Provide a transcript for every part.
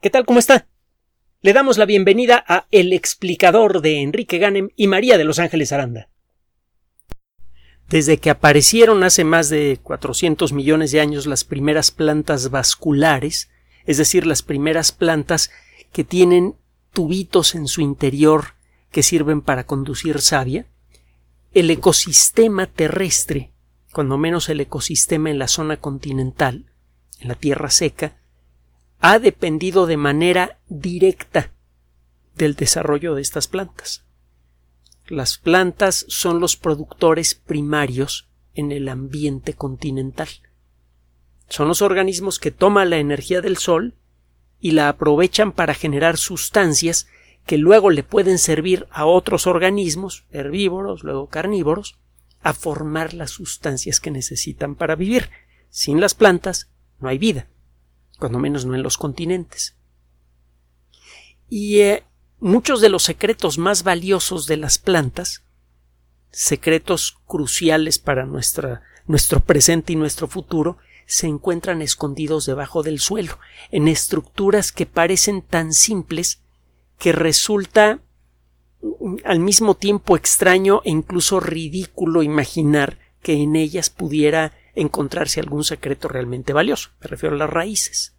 ¿Qué tal? ¿Cómo está? Le damos la bienvenida a El explicador de Enrique Ganem y María de Los Ángeles Aranda. Desde que aparecieron hace más de 400 millones de años las primeras plantas vasculares, es decir, las primeras plantas que tienen tubitos en su interior que sirven para conducir savia, el ecosistema terrestre, cuando menos el ecosistema en la zona continental, en la tierra seca, ha dependido de manera directa del desarrollo de estas plantas. Las plantas son los productores primarios en el ambiente continental. Son los organismos que toman la energía del sol y la aprovechan para generar sustancias que luego le pueden servir a otros organismos, herbívoros, luego carnívoros, a formar las sustancias que necesitan para vivir. Sin las plantas no hay vida cuando menos no en los continentes. Y eh, muchos de los secretos más valiosos de las plantas, secretos cruciales para nuestra, nuestro presente y nuestro futuro, se encuentran escondidos debajo del suelo, en estructuras que parecen tan simples que resulta mm, al mismo tiempo extraño e incluso ridículo imaginar que en ellas pudiera encontrarse algún secreto realmente valioso. Me refiero a las raíces.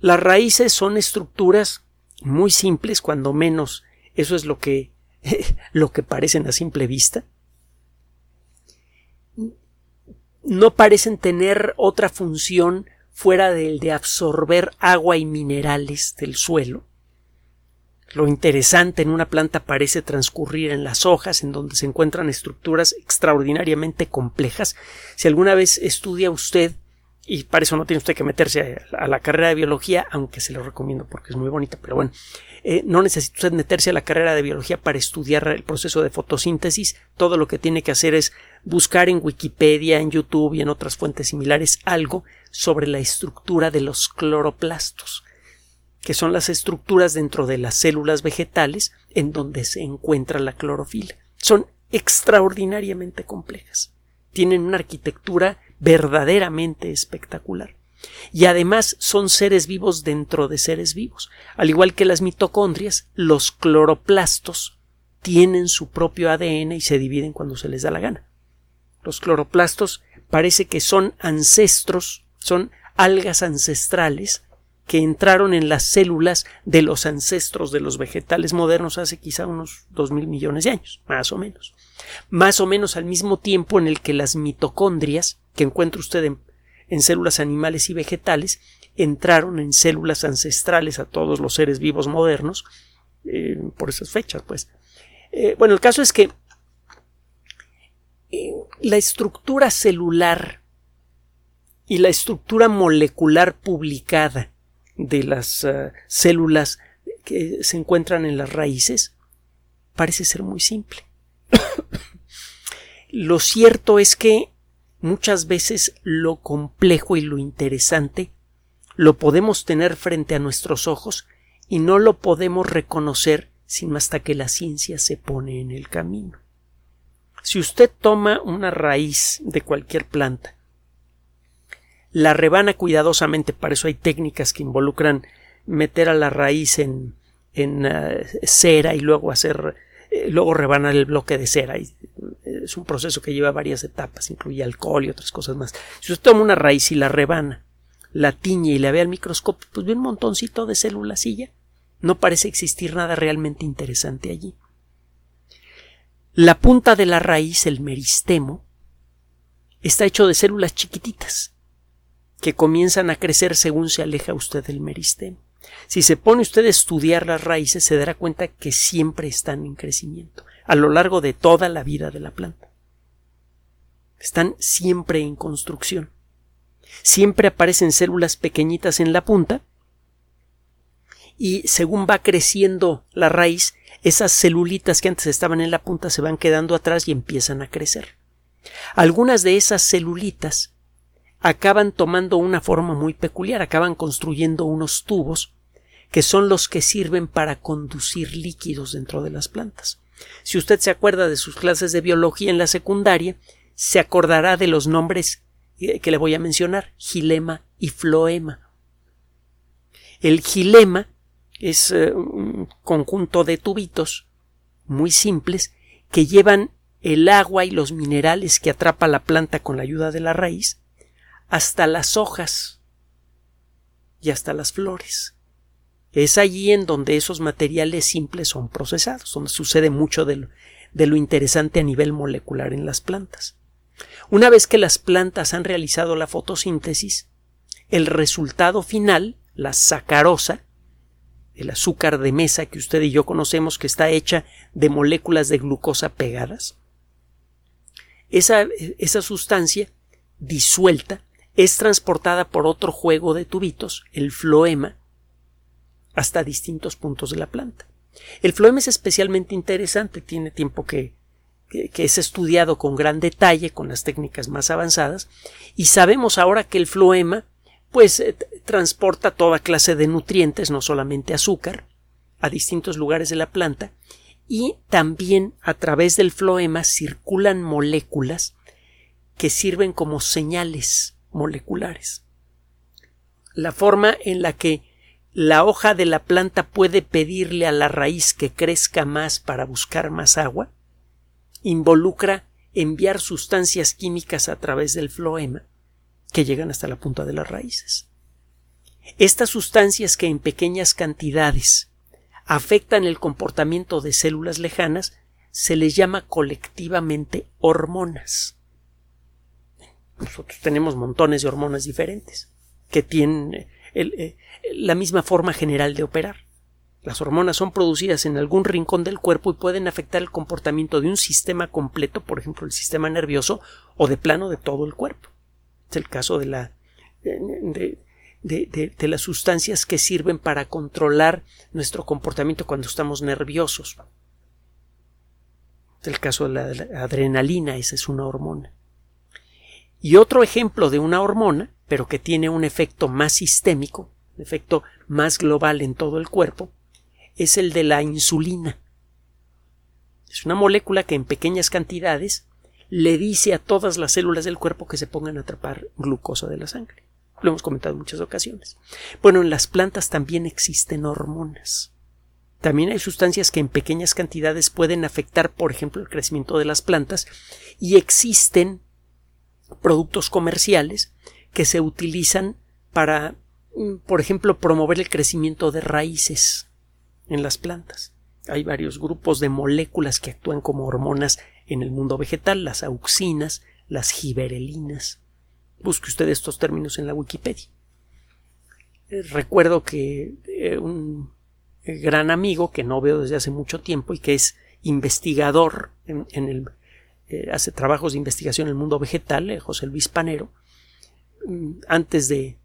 Las raíces son estructuras muy simples, cuando menos eso es lo que, lo que parecen a simple vista. No parecen tener otra función fuera del de absorber agua y minerales del suelo. Lo interesante en una planta parece transcurrir en las hojas, en donde se encuentran estructuras extraordinariamente complejas. Si alguna vez estudia usted, y para eso no tiene usted que meterse a, la carrera de biología, aunque se lo recomiendo porque es muy bonita, pero bueno, eh, no necesita usted meterse a la carrera de biología para estudiar el proceso de fotosíntesis. Todo lo que tiene que hacer es buscar en Wikipedia, en YouTube y en otras fuentes similares algo sobre la estructura de los cloroplastos que son las estructuras dentro de las células vegetales en donde se encuentra la clorofila. Son extraordinariamente complejas. Tienen una arquitectura verdaderamente espectacular. Y además son seres vivos dentro de seres vivos. Al igual que las mitocondrias, los cloroplastos tienen su propio ADN y se dividen cuando se les da la gana. Los cloroplastos parece que son ancestros, son algas ancestrales que entraron en las células de los ancestros de los vegetales modernos hace quizá unos dos mil millones de años, más o menos. Más o menos al mismo tiempo en el que las mitocondrias, que encuentra usted en, células animales y vegetales, entraron en células ancestrales a todos los seres vivos modernos, eh, por esas fechas, pues. Eh, bueno, el caso es que eh, la estructura celular y la estructura molecular publicada de las eh, células que se encuentran en las raíces parece ser muy simple. lo cierto es que muchas veces lo complejo y lo interesante lo podemos tener frente a nuestros ojos y no lo podemos reconocer sino hasta que la ciencia se pone en el camino. Si usted toma una raíz de cualquier planta la rebana cuidadosamente, para eso hay técnicas que involucran meter a la raíz en, en eh, cera y luego hacer eh, luego rebanar el bloque de cera eh, es un proceso que lleva varias etapas, incluye alcohol y otras cosas más. Si usted toma una raíz y la rebana, la tiñe y la ve al microscopio, pues ve un montoncito de células y ya. No parece existir nada realmente interesante allí. La punta de la raíz, el meristemo, está hecho de células chiquititas que comienzan a crecer según se aleja usted del meristemo. Si se pone usted a estudiar las raíces, se dará cuenta que siempre están en crecimiento, a lo largo de toda la vida de la planta. Están siempre en construcción. Siempre aparecen células pequeñitas en la punta y según va creciendo la raíz, esas celulitas que antes estaban en la punta se van quedando atrás y empiezan a crecer. Algunas de esas celulitas acaban tomando una forma muy peculiar, acaban construyendo unos tubos que son los que sirven para conducir líquidos dentro de las plantas. Si usted se acuerda de sus clases de biología en la secundaria, se acordará de los nombres que le voy a mencionar, gilema y floema. El gilema es eh, un conjunto de tubitos muy simples que llevan el agua y los minerales que atrapa la planta con la ayuda de la raíz hasta las hojas y hasta las flores. Es allí en donde esos materiales simples son procesados, donde sucede mucho de lo, de lo interesante a nivel molecular en las plantas. Una vez que las plantas han realizado la fotosíntesis, el resultado final, la sacarosa, el azúcar de mesa que usted y yo conocemos que está hecha de moléculas de glucosa pegadas, esa, esa sustancia disuelta es transportada por otro juego de tubitos, el floema, hasta distintos puntos de la planta. El floema es especialmente interesante, tiene tiempo que, que, es estudiado con gran detalle, con las técnicas más avanzadas, y sabemos ahora que el floema pues eh, transporta toda clase de nutrientes, no solamente azúcar, a distintos lugares de la planta, y también a través del floema circulan moléculas que sirven como señales moleculares. La forma en la que la hoja de la planta puede pedirle a la raíz que crezca más para buscar más agua involucra enviar sustancias químicas a través del floema que llegan hasta la punta de las raíces. Estas sustancias que en pequeñas cantidades afectan el comportamiento de células lejanas se les llama colectivamente hormonas. Nosotros tenemos montones de hormonas diferentes que tienen eh, la misma forma general de operar. Las hormonas son producidas en algún rincón del cuerpo y pueden afectar el comportamiento de un sistema completo, por ejemplo el sistema nervioso, o de plano de todo el cuerpo. Es el caso de la las sustancias que sirven para controlar nuestro comportamiento cuando estamos nerviosos. Es el caso de la, adrenalina, esa es una hormona. Y otro ejemplo de una hormona, pero que tiene un efecto más sistémico, un efecto más global en todo el cuerpo, es el de la insulina. Es una molécula que en pequeñas cantidades le dice a todas las células del cuerpo que se pongan a atrapar glucosa de la sangre. Lo hemos comentado en muchas ocasiones. Bueno, en las plantas también existen hormonas. También hay sustancias que en pequeñas cantidades pueden afectar, por ejemplo, el crecimiento de las plantas y existen productos comerciales que se utilizan para, mm, por ejemplo, promover el crecimiento de raíces en las plantas. Hay varios grupos de moléculas que actúan como hormonas en el mundo vegetal, las auxinas, las giberelinas. Busque usted estos términos en la Wikipedia. Eh, recuerdo que eh, un gran amigo que no veo desde hace mucho tiempo y que es investigador en, el eh, hace trabajos de investigación en el mundo vegetal, José Luis Panero, mm, antes de,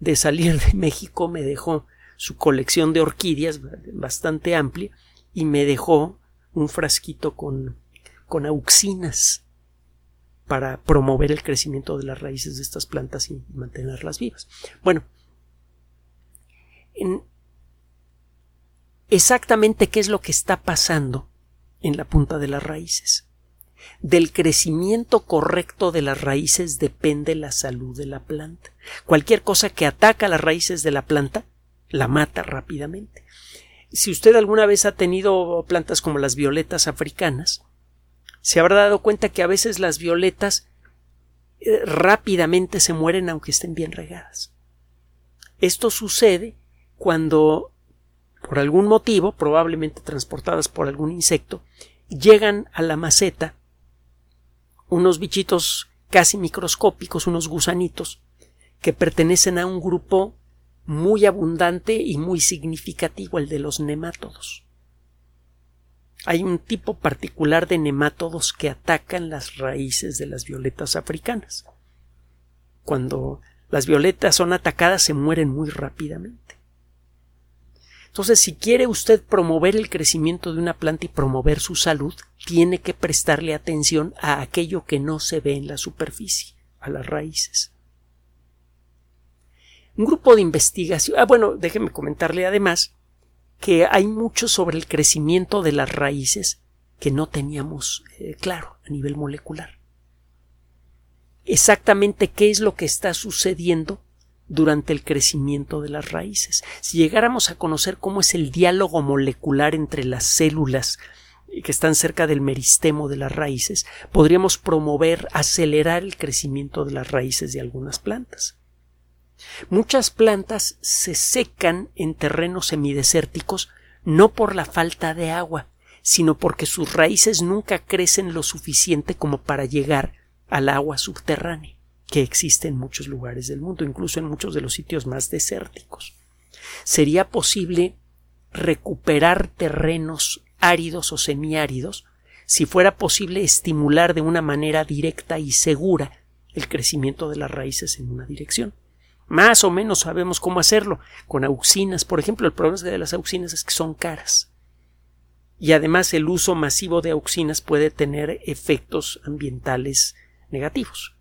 de salir de México me dejó su colección de orquídeas bastante amplia y me dejó un frasquito con con auxinas para promover el crecimiento de las raíces de estas plantas y mantenerlas vivas. Bueno, exactamente qué es lo que está pasando en la punta de las raíces. Del crecimiento correcto de las raíces depende la salud de la planta. Cualquier cosa que ataca las raíces de la planta la mata rápidamente. Si usted alguna vez ha tenido plantas como las violetas africanas, se habrá dado cuenta que a veces las violetas eh, rápidamente se mueren aunque estén bien regadas. Esto sucede cuando por algún motivo, probablemente transportadas por algún insecto, llegan a la maceta unos bichitos casi microscópicos, unos gusanitos, que pertenecen a un grupo muy abundante y muy significativo, el de los nemátodos. Hay un tipo particular de nemátodos que atacan las raíces de las violetas africanas. Cuando las violetas son atacadas se mueren muy rápidamente. Entonces, si quiere usted promover el crecimiento de una planta y promover su salud, tiene que prestarle atención a aquello que no se ve en la superficie, a las raíces. Un grupo de investigación. Ah, bueno, déjeme comentarle además que hay mucho sobre el crecimiento de las raíces que no teníamos eh, claro a nivel molecular. Exactamente qué es lo que está sucediendo durante el crecimiento de las raíces. Si llegáramos a conocer cómo es el diálogo molecular entre las células que están cerca del meristemo de las raíces, podríamos promover, acelerar el crecimiento de las raíces de algunas plantas. Muchas plantas se secan en terrenos semidesérticos no por la falta de agua, sino porque sus raíces nunca crecen lo suficiente como para llegar al agua subterránea, que existe en muchos lugares del mundo, incluso en muchos de los sitios más desérticos. Sería posible recuperar terrenos áridos o semiáridos si fuera posible estimular de una manera directa y segura el crecimiento de las raíces en una dirección. Más o menos sabemos cómo hacerlo. Con auxinas, por ejemplo, el problema de las auxinas es que son caras. Y además el uso masivo de auxinas puede tener efectos ambientales negativos.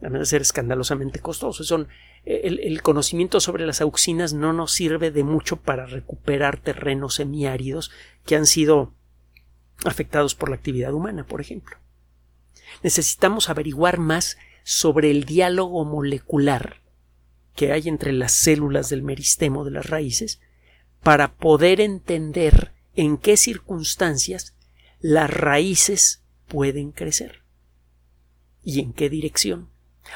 Además de ser escandalosamente costosos. Son, el, el, conocimiento sobre las auxinas no nos sirve de mucho para recuperar terrenos semiáridos que han sido afectados por la actividad humana, por ejemplo. Necesitamos averiguar más sobre el diálogo molecular que hay entre las células del meristemo de las raíces para poder entender en qué circunstancias las raíces pueden crecer y en qué dirección.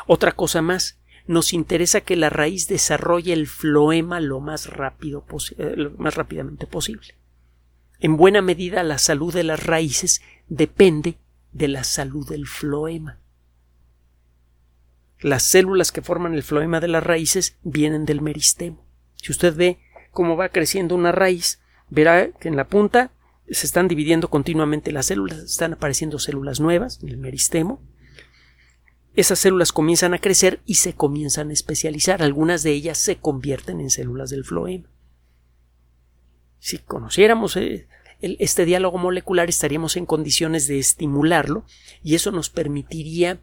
Otra cosa más, nos interesa que la raíz desarrolle el floema lo más rápido eh, más rápidamente posible. En buena medida la salud de las raíces depende de la salud del floema. Las células que forman el floema de las raíces vienen del meristemo. Si usted ve cómo va creciendo una raíz, verá que en la punta se están dividiendo continuamente las células, están apareciendo células nuevas el meristemo. Esas células comienzan a crecer y se comienzan a especializar. Algunas de ellas se convierten en células del floema. Si conociéramos eh, este diálogo molecular estaríamos en condiciones de estimularlo y eso nos permitiría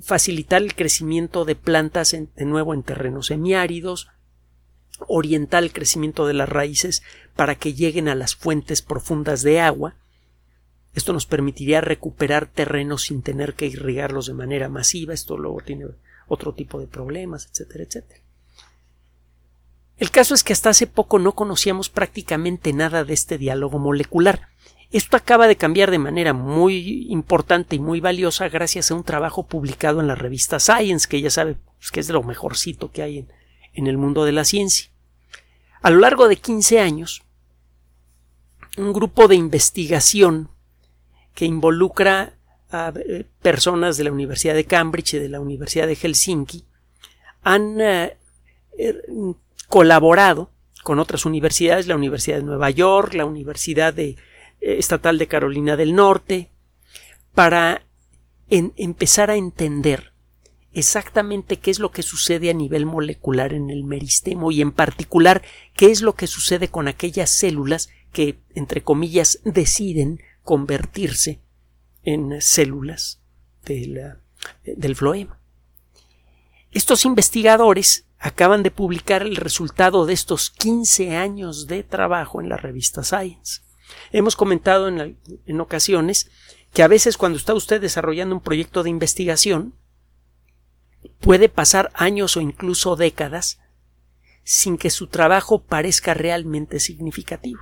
facilitar el crecimiento de plantas de nuevo en terrenos semiáridos, orientar el crecimiento de las raíces para que lleguen a las fuentes profundas de agua. Esto nos permitiría recuperar terrenos sin tener que irrigarlos de manera masiva. Esto luego tiene otro tipo de problemas, etcétera, etcétera. El caso es que hasta hace poco no conocíamos prácticamente nada de este diálogo molecular. Esto acaba de cambiar de manera muy importante y muy valiosa gracias a un trabajo publicado en la revista Science, que ya sabe pues, que es de lo mejorcito que hay en, en el mundo de la ciencia. A lo largo de 15 años, un grupo de investigación que involucra a eh, personas de la Universidad de Cambridge y de la Universidad de Helsinki han eh, er, colaborado con otras universidades, la Universidad de Nueva York, la Universidad eh, estatal de Carolina del Norte, para empezar a entender exactamente qué es lo que sucede a nivel molecular en el meristemo y en particular qué es lo que sucede con aquellas células que, entre comillas, deciden convertirse en células del, del floema. Estos investigadores acaban de publicar el resultado de estos 15 años de trabajo en la revista Science. Hemos comentado en, ocasiones que a veces cuando está usted desarrollando un proyecto de investigación puede pasar años o incluso décadas sin que su trabajo parezca realmente significativo.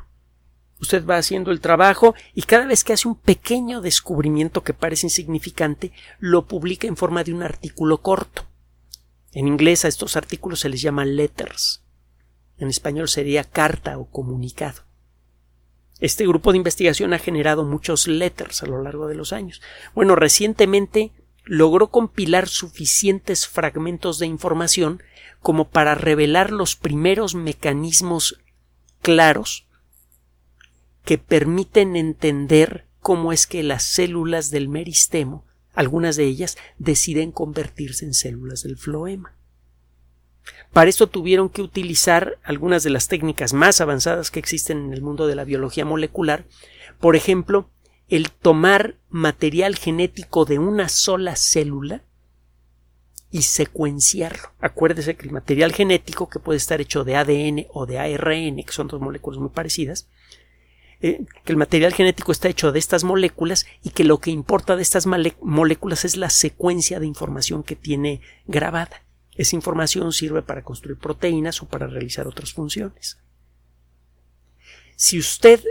Usted va haciendo el trabajo y cada vez que hace un pequeño descubrimiento que parece insignificante, lo publica en forma de un artículo corto. En inglés a estos artículos se les llama letters. En español sería carta o comunicado. Este grupo de investigación ha generado muchos letters a lo largo de los años. Bueno, recientemente logró compilar suficientes fragmentos de información como para revelar los primeros mecanismos claros que permiten entender cómo es que las células del meristemo, algunas de ellas, deciden convertirse en células del floema. Para esto tuvieron que utilizar algunas de las técnicas más avanzadas que existen en el mundo de la biología molecular, por ejemplo, el tomar material genético de una sola célula y secuenciarlo. Acuérdese que el material genético, que puede estar hecho de ADN o de ARN, que son dos moléculas muy parecidas, eh, que el material genético está hecho de estas moléculas y que lo que importa de estas moléculas es la secuencia de información que tiene grabada Esa información sirve para construir proteínas o para realizar otras funciones. Si usted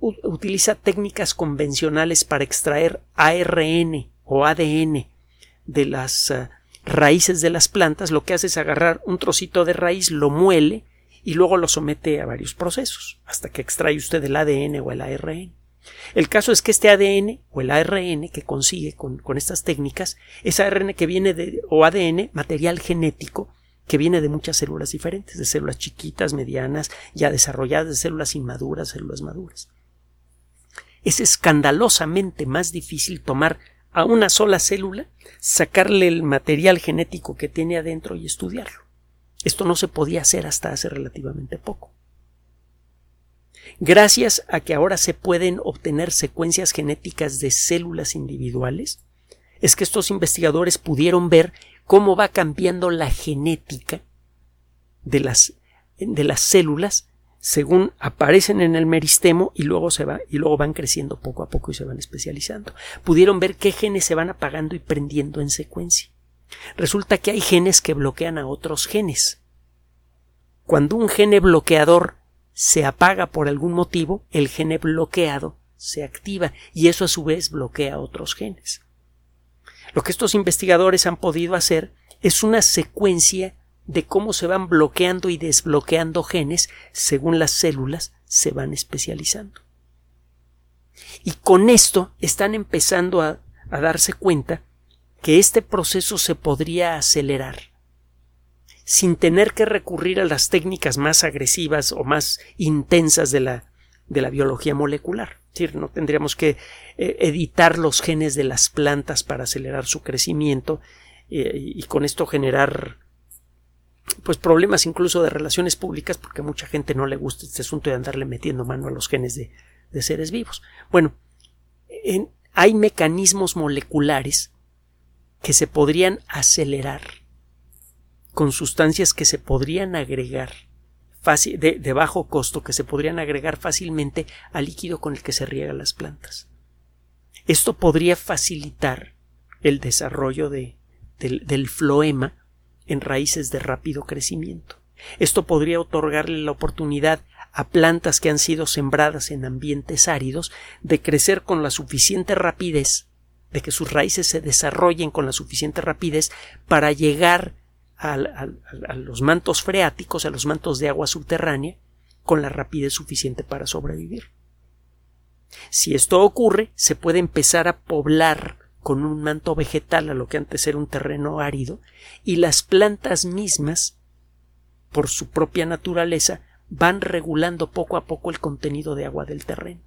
utiliza técnicas convencionales para extraer ARN o ADN de las eh, raíces de las plantas, lo que hace es agarrar un trocito de raíz, lo muele y luego lo somete a varios procesos hasta que extrae usted el ADN o el ARN. El caso es que este ADN o el ARN que consigue con, estas técnicas es ARN que viene de, o ADN, material genético, que viene de muchas células diferentes, de células chiquitas, medianas, ya desarrolladas, de células inmaduras, células maduras. Es escandalosamente más difícil tomar a una sola célula, sacarle el material genético que tiene adentro y estudiarlo. Esto no se podía hacer hasta hace relativamente poco. Gracias a que ahora se pueden obtener secuencias genéticas de células individuales, es que estos investigadores pudieron ver cómo va cambiando la genética de las, de las células según aparecen en el meristemo y luego se va y luego van creciendo poco a poco y se van especializando. Pudieron ver qué genes se van apagando y prendiendo en secuencia. Resulta que hay genes que bloquean a otros genes. Cuando un gene bloqueador se apaga por algún motivo, el gene bloqueado se activa y eso a su vez bloquea a otros genes. Lo que estos investigadores han podido hacer es una secuencia de cómo se van bloqueando y desbloqueando genes según las células se van especializando. Y con esto están empezando a, a darse cuenta que este proceso se podría acelerar sin tener que recurrir a las técnicas más agresivas o más intensas de la, de la biología molecular. Es decir, no tendríamos que eh, editar los genes de las plantas para acelerar su crecimiento eh, y con esto generar pues problemas incluso de relaciones públicas porque a mucha gente no le gusta este asunto de andarle metiendo mano a los genes de, de seres vivos. Bueno, hay mecanismos moleculares que se podrían acelerar con sustancias que se podrían agregar fácil, de, bajo costo que se podrían agregar fácilmente al líquido con el que se riegan las plantas. Esto podría facilitar el desarrollo de, del floema en raíces de rápido crecimiento. Esto podría otorgarle la oportunidad a plantas que han sido sembradas en ambientes áridos de crecer con la suficiente rapidez, de que sus raíces se desarrollen con la suficiente rapidez para llegar a, los mantos freáticos, a los mantos de agua subterránea, con la rapidez suficiente para sobrevivir. Si esto ocurre, se puede empezar a poblar con un manto vegetal a lo que antes era un terreno árido, y las plantas mismas, por su propia naturaleza, van regulando poco a poco el contenido de agua del terreno.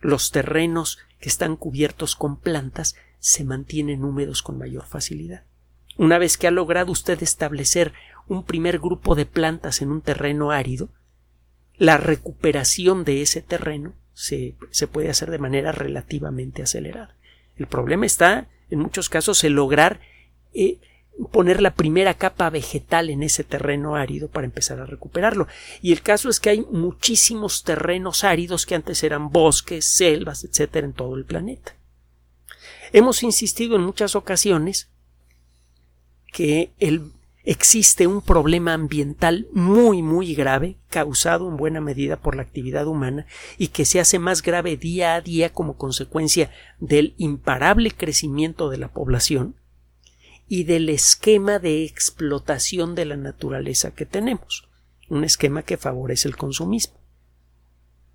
Los terrenos que están cubiertos con plantas se mantienen húmedos con mayor facilidad. Una vez que ha logrado usted establecer un primer grupo de plantas en un terreno árido, la recuperación de ese terreno se, se puede hacer de manera relativamente acelerada. El problema está, en muchos casos, en lograr eh, poner la primera capa vegetal en ese terreno árido para empezar a recuperarlo. Y el caso es que hay muchísimos terrenos áridos que antes eran bosques, selvas, etcétera, en todo el planeta. Hemos insistido en muchas ocasiones que existe un problema ambiental muy muy grave causado en buena medida por la actividad humana y que se hace más grave día a día como consecuencia del imparable crecimiento de la población y del esquema de explotación de la naturaleza que tenemos, un esquema que favorece el consumismo.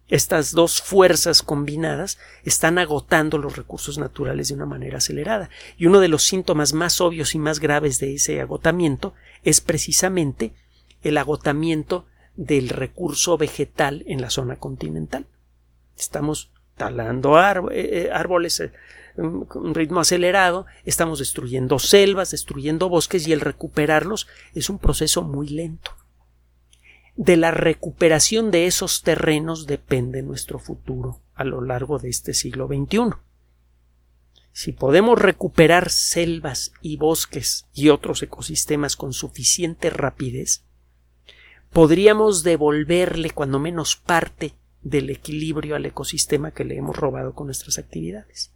Estas dos fuerzas combinadas están agotando los recursos naturales de una manera acelerada, y uno de los síntomas más obvios y más graves de ese agotamiento es precisamente el agotamiento del recurso vegetal en la zona continental. Estamos talando eh, eh, árboles a un ritmo acelerado, estamos destruyendo selvas, destruyendo bosques y el recuperarlos es un proceso muy lento de la recuperación de esos terrenos depende nuestro futuro a lo largo de este siglo XXI. Si podemos recuperar selvas y bosques y otros ecosistemas con suficiente rapidez, podríamos devolverle cuando menos parte del equilibrio al ecosistema que le hemos robado con nuestras actividades.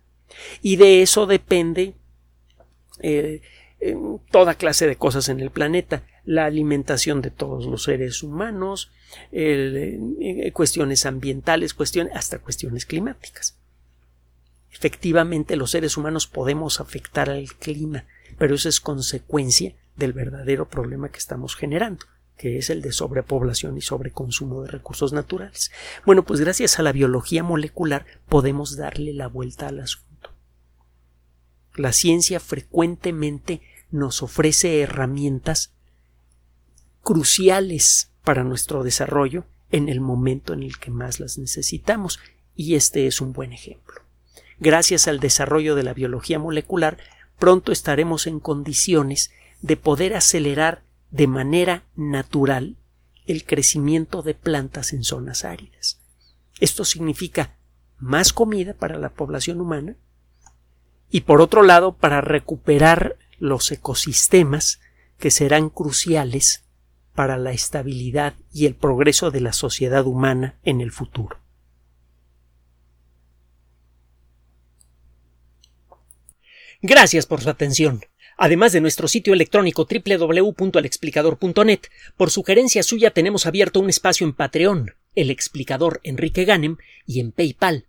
Y de eso depende eh, toda clase de cosas en el planeta, la alimentación de todos los seres humanos, eh, cuestiones ambientales, cuestiones, hasta cuestiones climáticas. Efectivamente, los seres humanos podemos afectar al clima, pero eso es consecuencia del verdadero problema que estamos generando, que es el de sobrepoblación y sobreconsumo de recursos naturales. Bueno, pues gracias a la biología molecular podemos darle la vuelta al asunto. La ciencia frecuentemente nos ofrece herramientas cruciales para nuestro desarrollo en el momento en el que más las necesitamos, y este es un buen ejemplo. Gracias al desarrollo de la biología molecular, pronto estaremos en condiciones de poder acelerar de manera natural el crecimiento de plantas en zonas áridas. Esto significa más comida para la población humana y por otro lado para recuperar los ecosistemas que serán cruciales para la estabilidad y el progreso de la sociedad humana en el futuro. Gracias por su atención. Además de nuestro sitio electrónico www.alexplicador.net, por sugerencia suya tenemos abierto un espacio en Patreon, el explicador Enrique Ganem, y en PayPal,